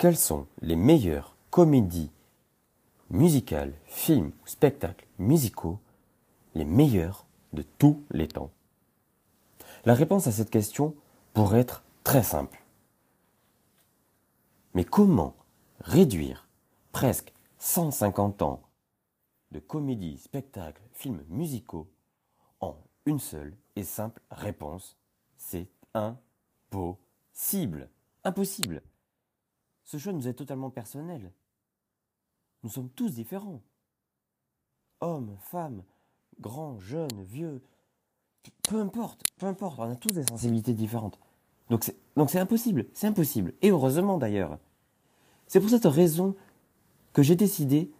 Quelles sont les meilleures comédies musicales, films spectacles musicaux les meilleurs de tous les temps? La réponse à cette question pourrait être très simple. Mais comment réduire presque 150 ans de comédies, spectacles, films musicaux en une seule et simple réponse? C'est impossible. Impossible. Ce choix nous est totalement personnel. Nous sommes tous différents. Hommes, femmes, grands, jeunes, vieux, peu importe, peu importe, on a tous des sensibilités différentes. Donc c'est, impossible, c'est impossible. Et heureusement d'ailleurs. C'est pour cette raison que j'ai décidé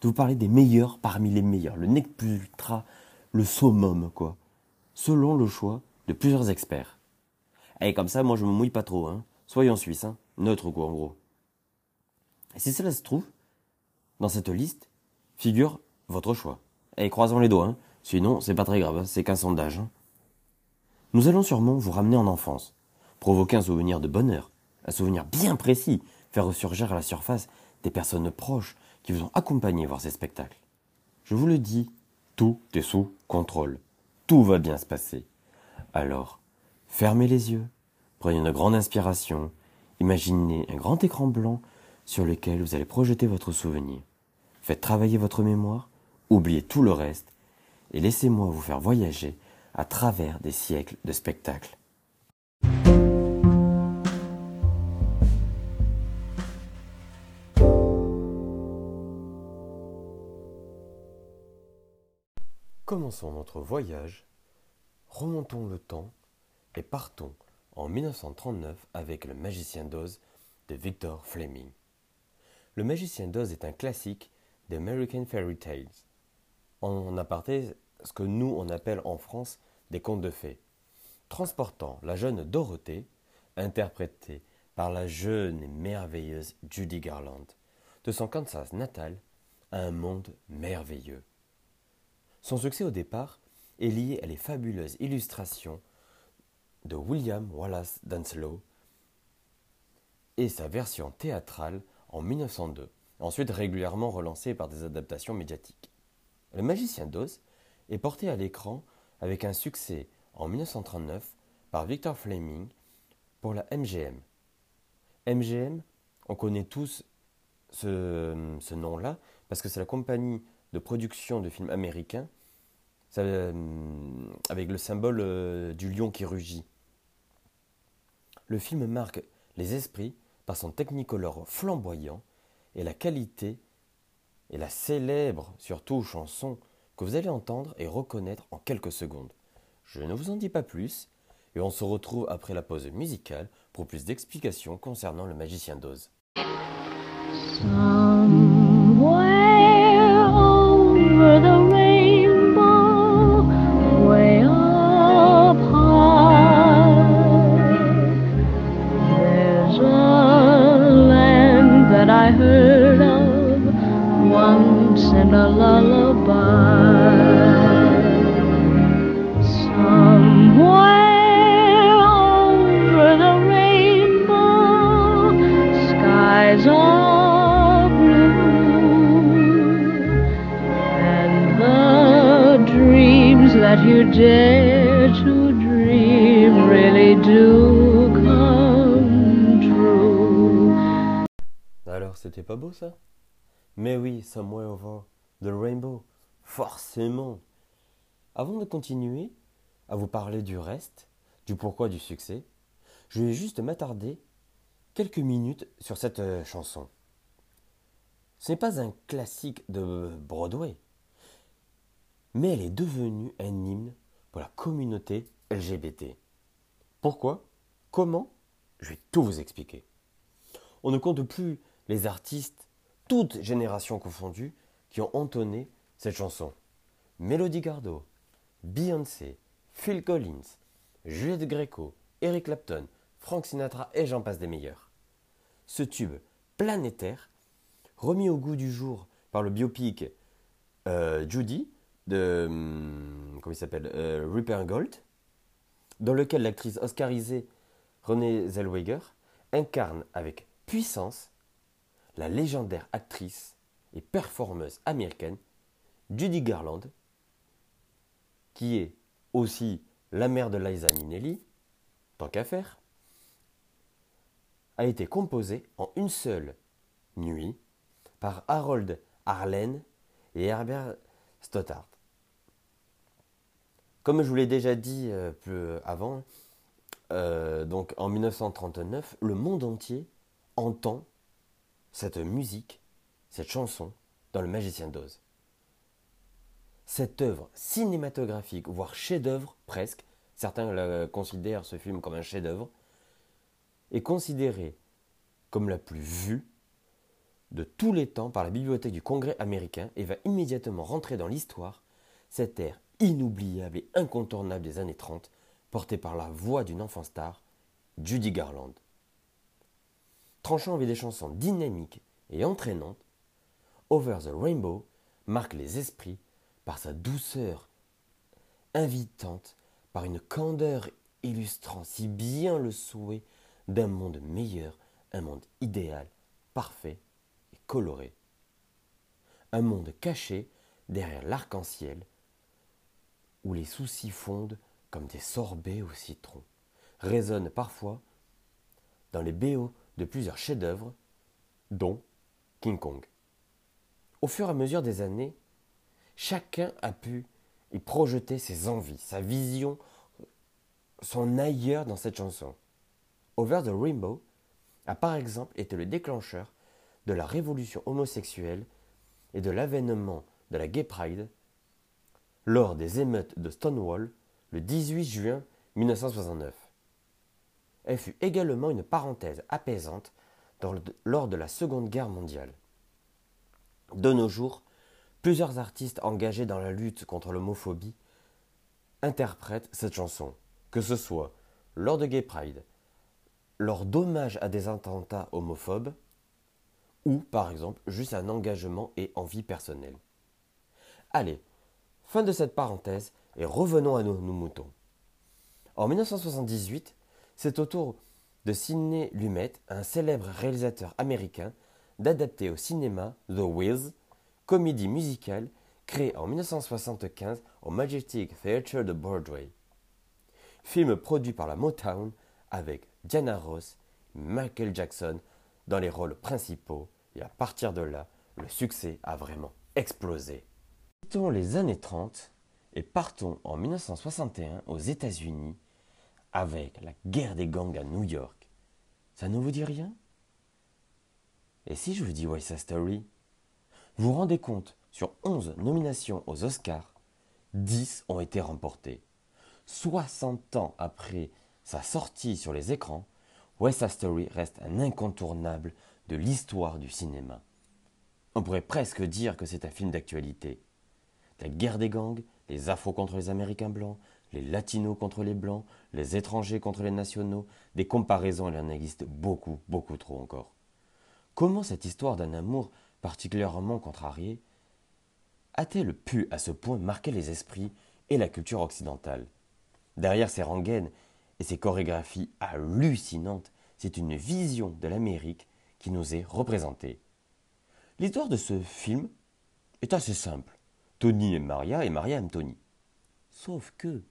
de vous parler des meilleurs parmi les meilleurs, le nec plus ultra, le summum, quoi, selon le choix de plusieurs experts. Et comme ça, moi je me mouille pas trop, hein. Soyons suisses, hein. Neutre, quoi, en gros. Et si cela se trouve, dans cette liste, figure votre choix. Et croisons les doigts, hein. Sinon, c'est pas très grave, hein. c'est qu'un sondage. Hein. Nous allons sûrement vous ramener en enfance, provoquer un souvenir de bonheur, un souvenir bien précis, faire ressurgir à la surface des personnes proches qui vous ont accompagné voir ces spectacles. Je vous le dis, tout est sous contrôle. Tout va bien se passer. Alors, fermez les yeux, prenez une grande inspiration, imaginez un grand écran blanc sur lequel vous allez projeter votre souvenir. Faites travailler votre mémoire, oubliez tout le reste, et laissez-moi vous faire voyager à travers des siècles de spectacles. Commençons notre voyage, remontons le temps et partons en 1939 avec Le Magicien d'Oz de Victor Fleming. Le Magicien d'Oz est un classique des American Fairy Tales. En aparté, ce que nous on appelle en France des contes de fées, transportant la jeune Dorothée, interprétée par la jeune et merveilleuse Judy Garland, de son Kansas natal à un monde merveilleux. Son succès au départ est lié à les fabuleuses illustrations de William Wallace Danslow et sa version théâtrale en 1902, ensuite régulièrement relancée par des adaptations médiatiques. Le magicien d'Oz est porté à l'écran avec un succès en 1939 par Victor Fleming pour la MGM. MGM, on connaît tous ce, ce nom-là parce que c'est la compagnie de production de films américains euh, avec le symbole euh, du lion qui rugit. Le film marque les esprits par son technicolor flamboyant et la qualité et la célèbre, surtout chanson, que vous allez entendre et reconnaître en quelques secondes. Je ne vous en dis pas plus, et on se retrouve après la pause musicale pour plus d'explications concernant le magicien d'Oz. Alors, c'était pas beau ça? Mais oui, Somewhere Over the Rainbow, forcément. Avant de continuer à vous parler du reste, du pourquoi du succès, je vais juste m'attarder quelques minutes sur cette euh, chanson. Ce n'est pas un classique de Broadway, mais elle est devenue un hymne pour la communauté LGBT. Pourquoi? Comment? Je vais tout vous expliquer. On ne compte plus les artistes, toutes générations confondues, qui ont entonné cette chanson. Melody Gardot, Beyoncé, Phil Collins, Juliette Greco, Eric Clapton, Frank Sinatra et j'en passe des meilleurs. Ce tube planétaire, remis au goût du jour par le biopic euh, Judy de hum, comment il s'appelle euh, Rupert Gold, dans lequel l'actrice oscarisée Renée Zellweger incarne avec puissance la légendaire actrice et performeuse américaine Judy Garland, qui est aussi la mère de Liza Minnelli, tant qu'à faire, a été composée en une seule nuit par Harold Arlen et Herbert Stoddart. Comme je vous l'ai déjà dit euh, plus avant, euh, donc en 1939, le monde entier entend cette musique, cette chanson dans Le Magicien d'Oz. Cette œuvre cinématographique, voire chef-d'œuvre presque, certains considèrent ce film comme un chef-d'œuvre, est considérée comme la plus vue de tous les temps par la Bibliothèque du Congrès américain et va immédiatement rentrer dans l'histoire, cette ère inoubliable et incontournable des années 30, portée par la voix d'une enfant star, Judy Garland. Tranchant avec des chansons dynamiques et entraînantes, Over the Rainbow marque les esprits par sa douceur invitante, par une candeur illustrant si bien le souhait d'un monde meilleur, un monde idéal, parfait et coloré. Un monde caché derrière l'arc-en-ciel, où les soucis fondent comme des sorbets au citron, résonnent parfois dans les BO de plusieurs chefs-d'œuvre, dont King Kong. Au fur et à mesure des années, chacun a pu y projeter ses envies, sa vision, son ailleurs dans cette chanson. Over the Rainbow a par exemple été le déclencheur de la révolution homosexuelle et de l'avènement de la Gay Pride lors des émeutes de Stonewall le 18 juin 1969. Elle fut également une parenthèse apaisante lors de la Seconde Guerre mondiale. De nos jours, plusieurs artistes engagés dans la lutte contre l'homophobie interprètent cette chanson, que ce soit lors de Gay Pride, lors d'hommages à des attentats homophobes, ou par exemple juste un engagement et envie personnelle. Allez, fin de cette parenthèse et revenons à nos, moutons. En 1978, c'est au tour de Sidney Lumet, un célèbre réalisateur américain, d'adapter au cinéma The Wiz, comédie musicale créée en 1975 au Majestic Theatre de Broadway. Film produit par la Motown avec Diana Ross Michael Jackson dans les rôles principaux et à partir de là, le succès a vraiment explosé. Quittons les années 30 et partons en 1961 aux États-Unis avec la guerre des gangs à New York. Ça ne vous dit rien? Et si je vous dis West Side Story? Vous vous rendez compte, sur 11 nominations aux Oscars, 10 ont été remportées. 60 ans après sa sortie sur les écrans, West Side Story reste un incontournable de l'histoire du cinéma. On pourrait presque dire que c'est un film d'actualité. La guerre des gangs, les afros contre les Américains blancs, les latinos contre les blancs, les étrangers contre les nationaux, des comparaisons, il en existe beaucoup, beaucoup trop encore. Comment cette histoire d'un amour particulièrement contrarié a-t-elle pu à ce point marquer les esprits et la culture occidentale? Derrière ces rengaines et ces chorégraphies hallucinantes, c'est une vision de l'Amérique qui nous est représentée. L'histoire de ce film est assez simple. Tony aime Maria et Maria aime Tony. Sauf que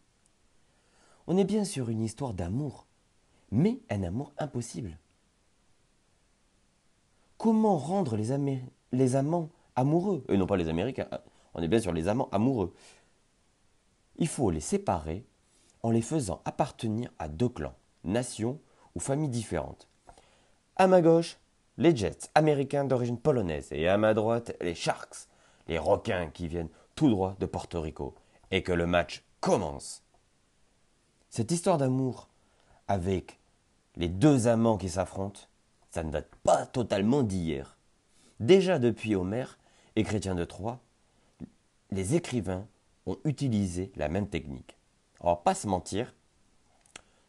on est bien sur une histoire d'amour, mais un amour impossible. Comment rendre les, amants amoureux Et non pas les Américains, on est bien sur les amants amoureux. Il faut les séparer en les faisant appartenir à deux clans, nations ou familles différentes. À ma gauche, les Jets américains d'origine polonaise et à ma droite, les Sharks, les requins qui viennent tout droit de Porto Rico. Et que le match commence. Cette histoire d'amour avec les deux amants qui s'affrontent, ça ne date pas totalement d'hier. Déjà depuis Homère et Chrétien de Troyes, les écrivains ont utilisé la même technique. Alors, pas se mentir,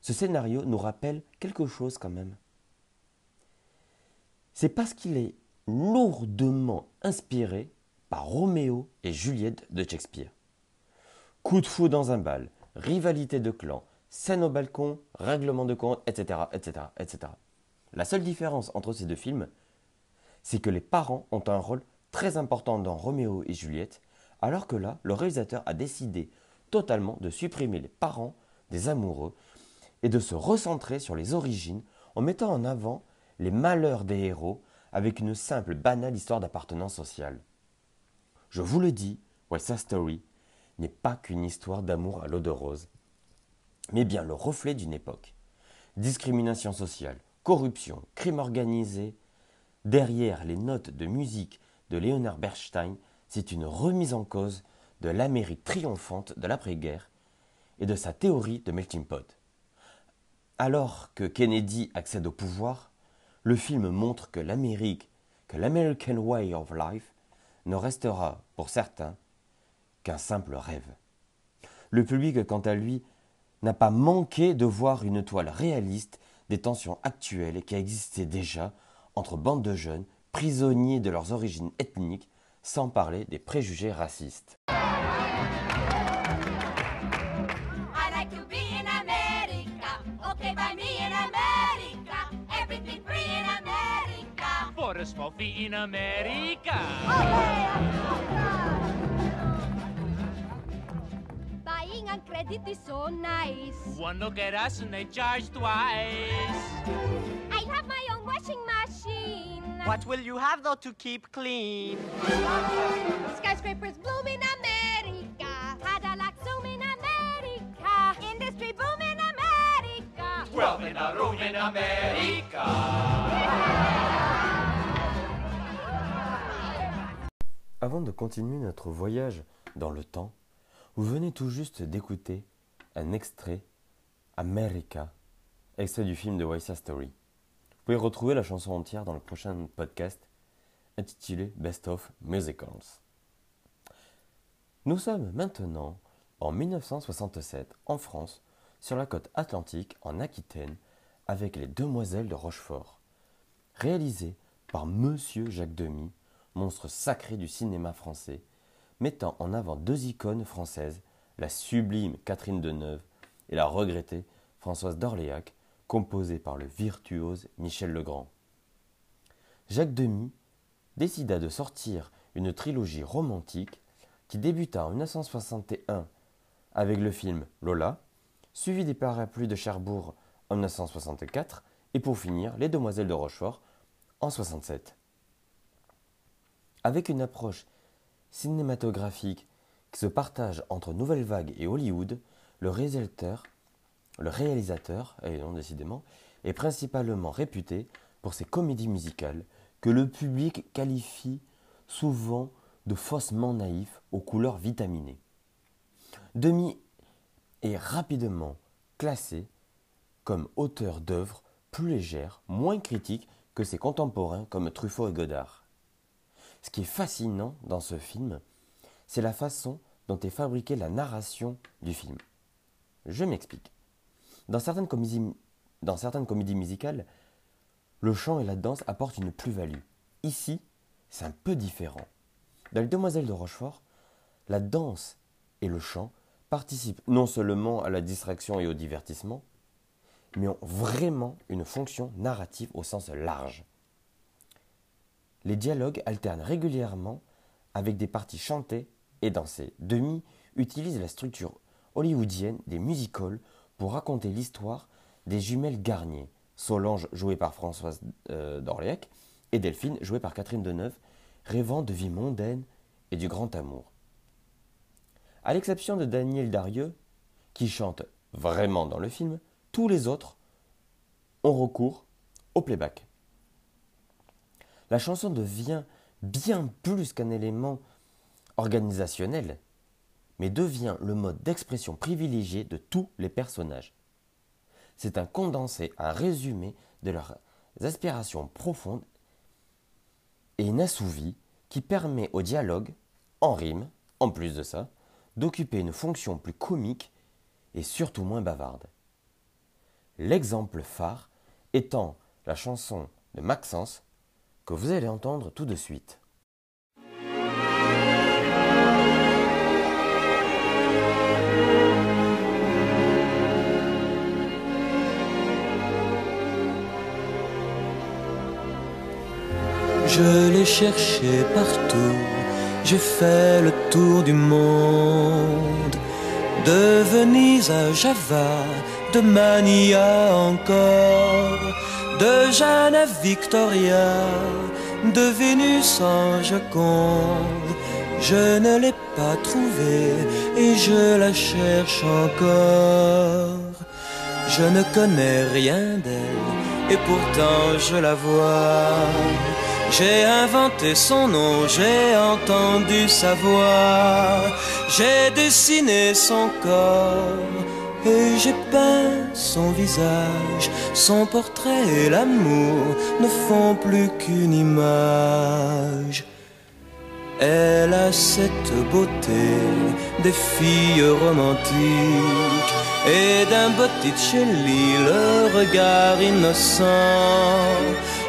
ce scénario nous rappelle quelque chose quand même. C'est parce qu'il est lourdement inspiré par Roméo et Juliette de Shakespeare. Coup de fou dans un bal, rivalité de clans, scène au balcon, règlement de compte, etc., etc., etc. La seule différence entre ces deux films, c'est que les parents ont un rôle très important dans Roméo et Juliette, alors que là, le réalisateur a décidé totalement de supprimer les parents des amoureux et de se recentrer sur les origines en mettant en avant les malheurs des héros avec une simple banale histoire d'appartenance sociale. Je vous le dis, West Side Story n'est pas qu'une histoire d'amour à l'eau de rose, mais bien le reflet d'une époque. Discrimination sociale, corruption, crime organisé, derrière les notes de musique de Leonard Bernstein, c'est une remise en cause de l'Amérique triomphante de l'après-guerre et de sa théorie de melting pot. Alors que Kennedy accède au pouvoir, le film montre que l'Amérique, que l'American Way of Life, ne restera, pour certains, qu'un simple rêve. Le public, quant à lui, n'a pas manqué de voir une toile réaliste des tensions actuelles qui existaient déjà entre bandes de jeunes prisonniers de leurs origines ethniques, sans parler des préjugés racistes. For a in America. Buying on credit is so nice. One look at us and they charge twice. I have my own washing machine. What will you have though to keep clean? Skyscrapers bloom in America. Cadillac zoom in America. Industry boom in America. Wealth in a room in America. Avant de continuer notre voyage dans le temps, vous venez tout juste d'écouter un extrait America, extrait du film de Side Story. Vous pouvez retrouver la chanson entière dans le prochain podcast intitulé Best of Musicals. Nous sommes maintenant en 1967 en France, sur la côte atlantique en Aquitaine, avec Les Demoiselles de Rochefort, réalisé par Monsieur Jacques Demy, monstre sacré du cinéma français, mettant en avant deux icônes françaises, la sublime Catherine Deneuve et la regrettée Françoise d'Orléac, composée par le virtuose Michel Legrand. Jacques Demy décida de sortir une trilogie romantique qui débuta en 1961 avec le film Lola, suivi des Parapluies de Cherbourg en 1964 et pour finir Les Demoiselles de Rochefort en 1967. Avec une approche cinématographique qui se partage entre Nouvelle Vague et Hollywood, le réalisateur, est principalement réputé pour ses comédies musicales que le public qualifie souvent de faussement naïfs aux couleurs vitaminées. Demi est rapidement classé comme auteur d'œuvres plus légères, moins critiques que ses contemporains comme Truffaut et Godard. Ce qui est fascinant dans ce film, c'est la façon dont est fabriquée la narration du film. Je m'explique. Dans certaines comédies, musicales, le chant et la danse apportent une plus-value. Ici, c'est un peu différent. Dans Les Demoiselles de Rochefort, la danse et le chant participent non seulement à la distraction et au divertissement, mais ont vraiment une fonction narrative au sens large. Les dialogues alternent régulièrement avec des parties chantées et dansées. Demi utilise la structure hollywoodienne des musicals pour raconter l'histoire des jumelles Garnier, Solange jouée par Françoise euh, et Delphine jouée par Catherine Deneuve, rêvant de vie mondaine et du grand amour. À l'exception de Daniel Darieux, qui chante vraiment dans le film, tous les autres ont recours au playback. La chanson devient bien plus qu'un élément organisationnel, mais devient le mode d'expression privilégié de tous les personnages. C'est un condensé, un résumé de leurs aspirations profondes et inassouvies qui permet au dialogue, en rime, en plus de ça, d'occuper une fonction plus comique et surtout moins bavarde. L'exemple phare étant la chanson de Maxence que vous allez entendre tout de suite. Je l'ai cherché partout, j'ai fait le tour du monde. De Venise à Java, de Mania encore, de Jeanne à Victoria, de Vénus en Joconde. Je ne l'ai pas trouvée et je la cherche encore. Je ne connais rien d'elle et pourtant je la vois. J'ai inventé son nom, j'ai entendu sa voix, j'ai dessiné son corps j'ai peint son visage. Son portrait et l'amour ne font plus qu'une image. Elle a cette beauté des filles romantiques et d'un Botticelli le regard innocent.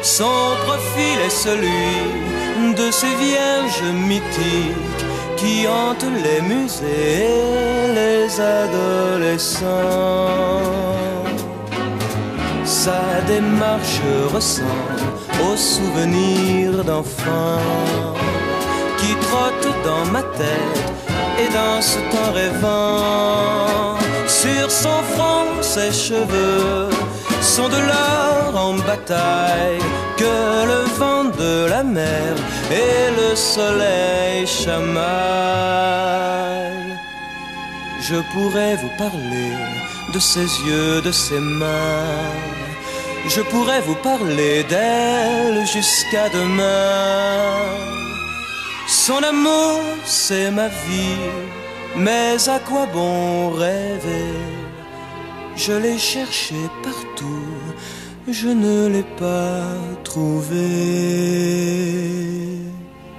Son profil est celui de ces vierges mythiques qui hantent les musées les adolescents. Sa démarche ressemble aux souvenirs d'enfants qui trottent dans ma tête et dans ce temps rêvant. Sur son front, ses cheveux sont de l'or en bataille que le vent de la mer et le soleil chamaillent. Je pourrais vous parler de ses yeux, de ses mains. Je pourrais vous parler d'elle jusqu'à demain. Son amour, c'est ma vie, mais à quoi bon rêver? Je l'ai cherché partout, je ne l'ai pas trouvé.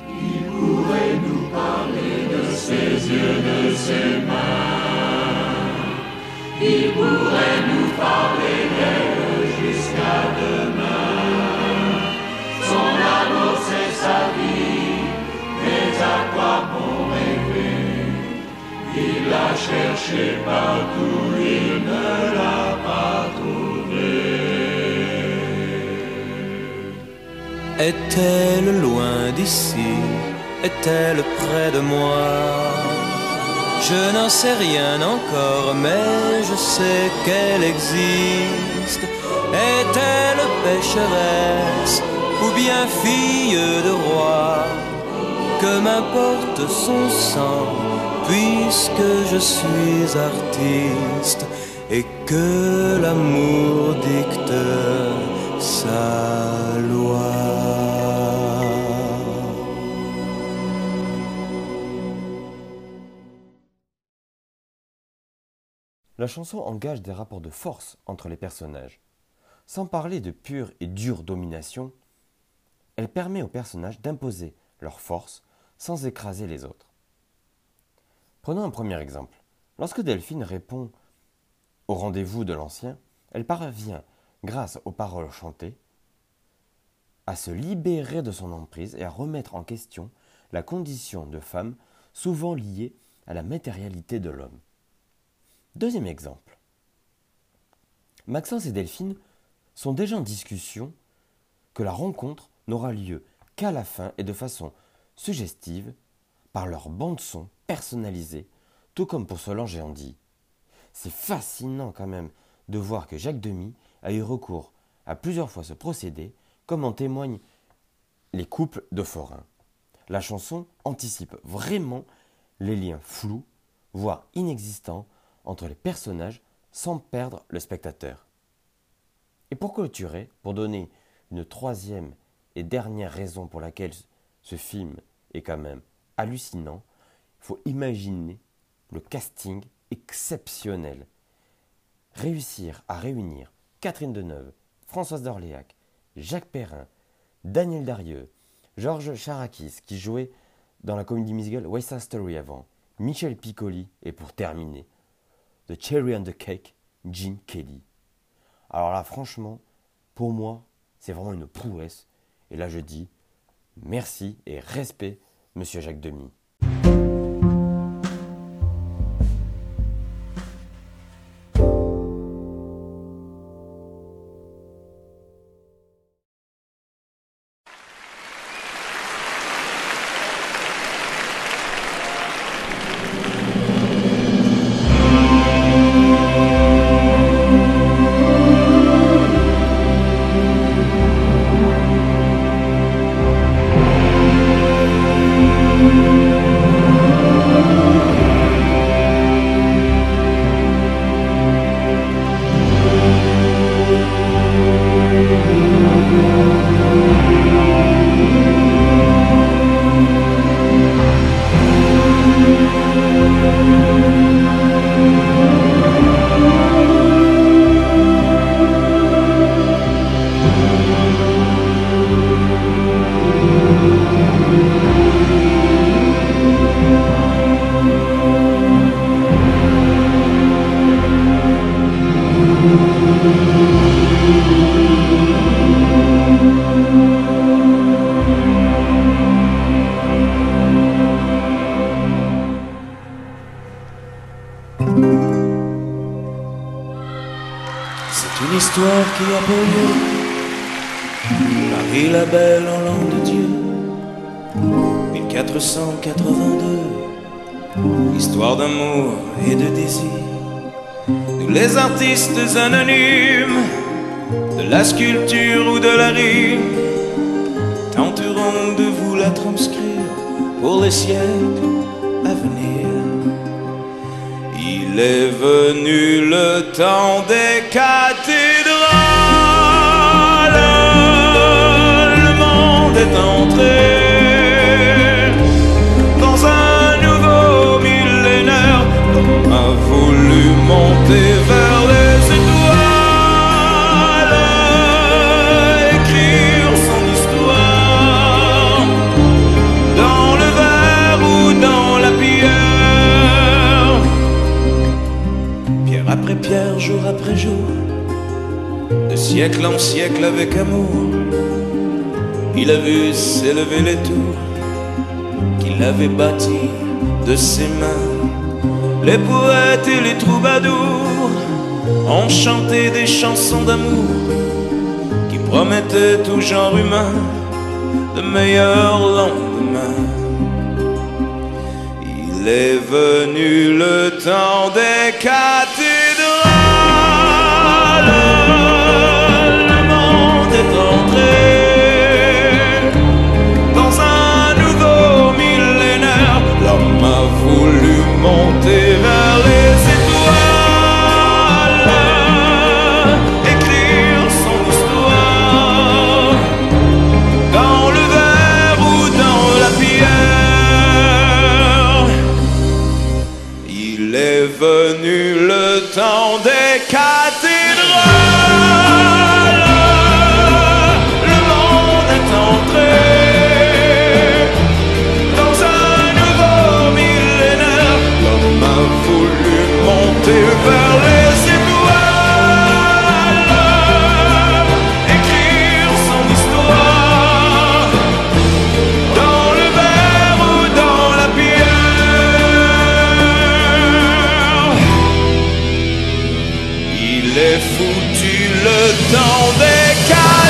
Il pourrait nous parler de ses yeux, de ses mains. Il pourrait nous parler l'a cherché partout, il ne l'a pas trouvé. Est-elle loin d'ici? Est-elle près de moi? Je n'en sais rien encore, mais je sais qu'elle existe. Est-elle pécheresse ou bien fille de roi? Que m'importe son sang, puisque je suis artiste et que l'amour dicte sa loi. La chanson engage des rapports de force entre les personnages. Sans parler de pure et dure domination, elle permet aux personnages d'imposer leur force sans écraser les autres. Prenons un premier exemple. Lorsque Delphine répond au rendez-vous de l'ancien, elle parvient, grâce aux paroles chantées, à se libérer de son emprise et à remettre en question la condition de femme souvent liée à la matérialité de l'homme. Deuxième exemple. Maxence et Delphine sont déjà en discussion que la rencontre n'aura lieu qu'à la fin et de façon suggestive par leur bande-son personnalisée, tout comme pour Solange et Andy. C'est fascinant quand même de voir que Jacques Demy a eu recours à plusieurs fois ce procédé, comme en témoignent les couples de forains. La chanson anticipe vraiment les liens flous, voire inexistants, entre les personnages sans perdre le spectateur. Et pour clôturer, pour donner une troisième et dernière raison pour laquelle ce film est quand même hallucinant, faut imaginer le casting exceptionnel. Réussir à réunir Catherine Deneuve, Françoise d'Orléac, Jacques Perrin, Daniel Darieux, Georges Charakis qui jouait dans la comédie musicale West Side Story avant, Michel Piccoli et pour terminer, The Cherry on the Cake, Gene Kelly. Alors là, franchement, pour moi, c'est vraiment une prouesse. Et là, je dis merci et respect, monsieur Jacques Demy. Et de désir. Nous les artistes anonymes, de la sculpture ou de la rime, tenterons de vous la transcrire pour les siècles à venir. Il est venu le temps des cathédrales. Le monde est entré monter vers les étoiles, écrire son histoire dans le verre ou dans la pierre. Pierre après pierre, jour après jour, de siècle en siècle avec amour, il a vu s'élever les tours qu'il avait bâties de ses mains. Les poètes et les troubadours ont chanté des chansons d'amour qui promettaient tout genre humain de meilleurs lendemains. Il est venu le temps des. Il est foutu le temps des cas.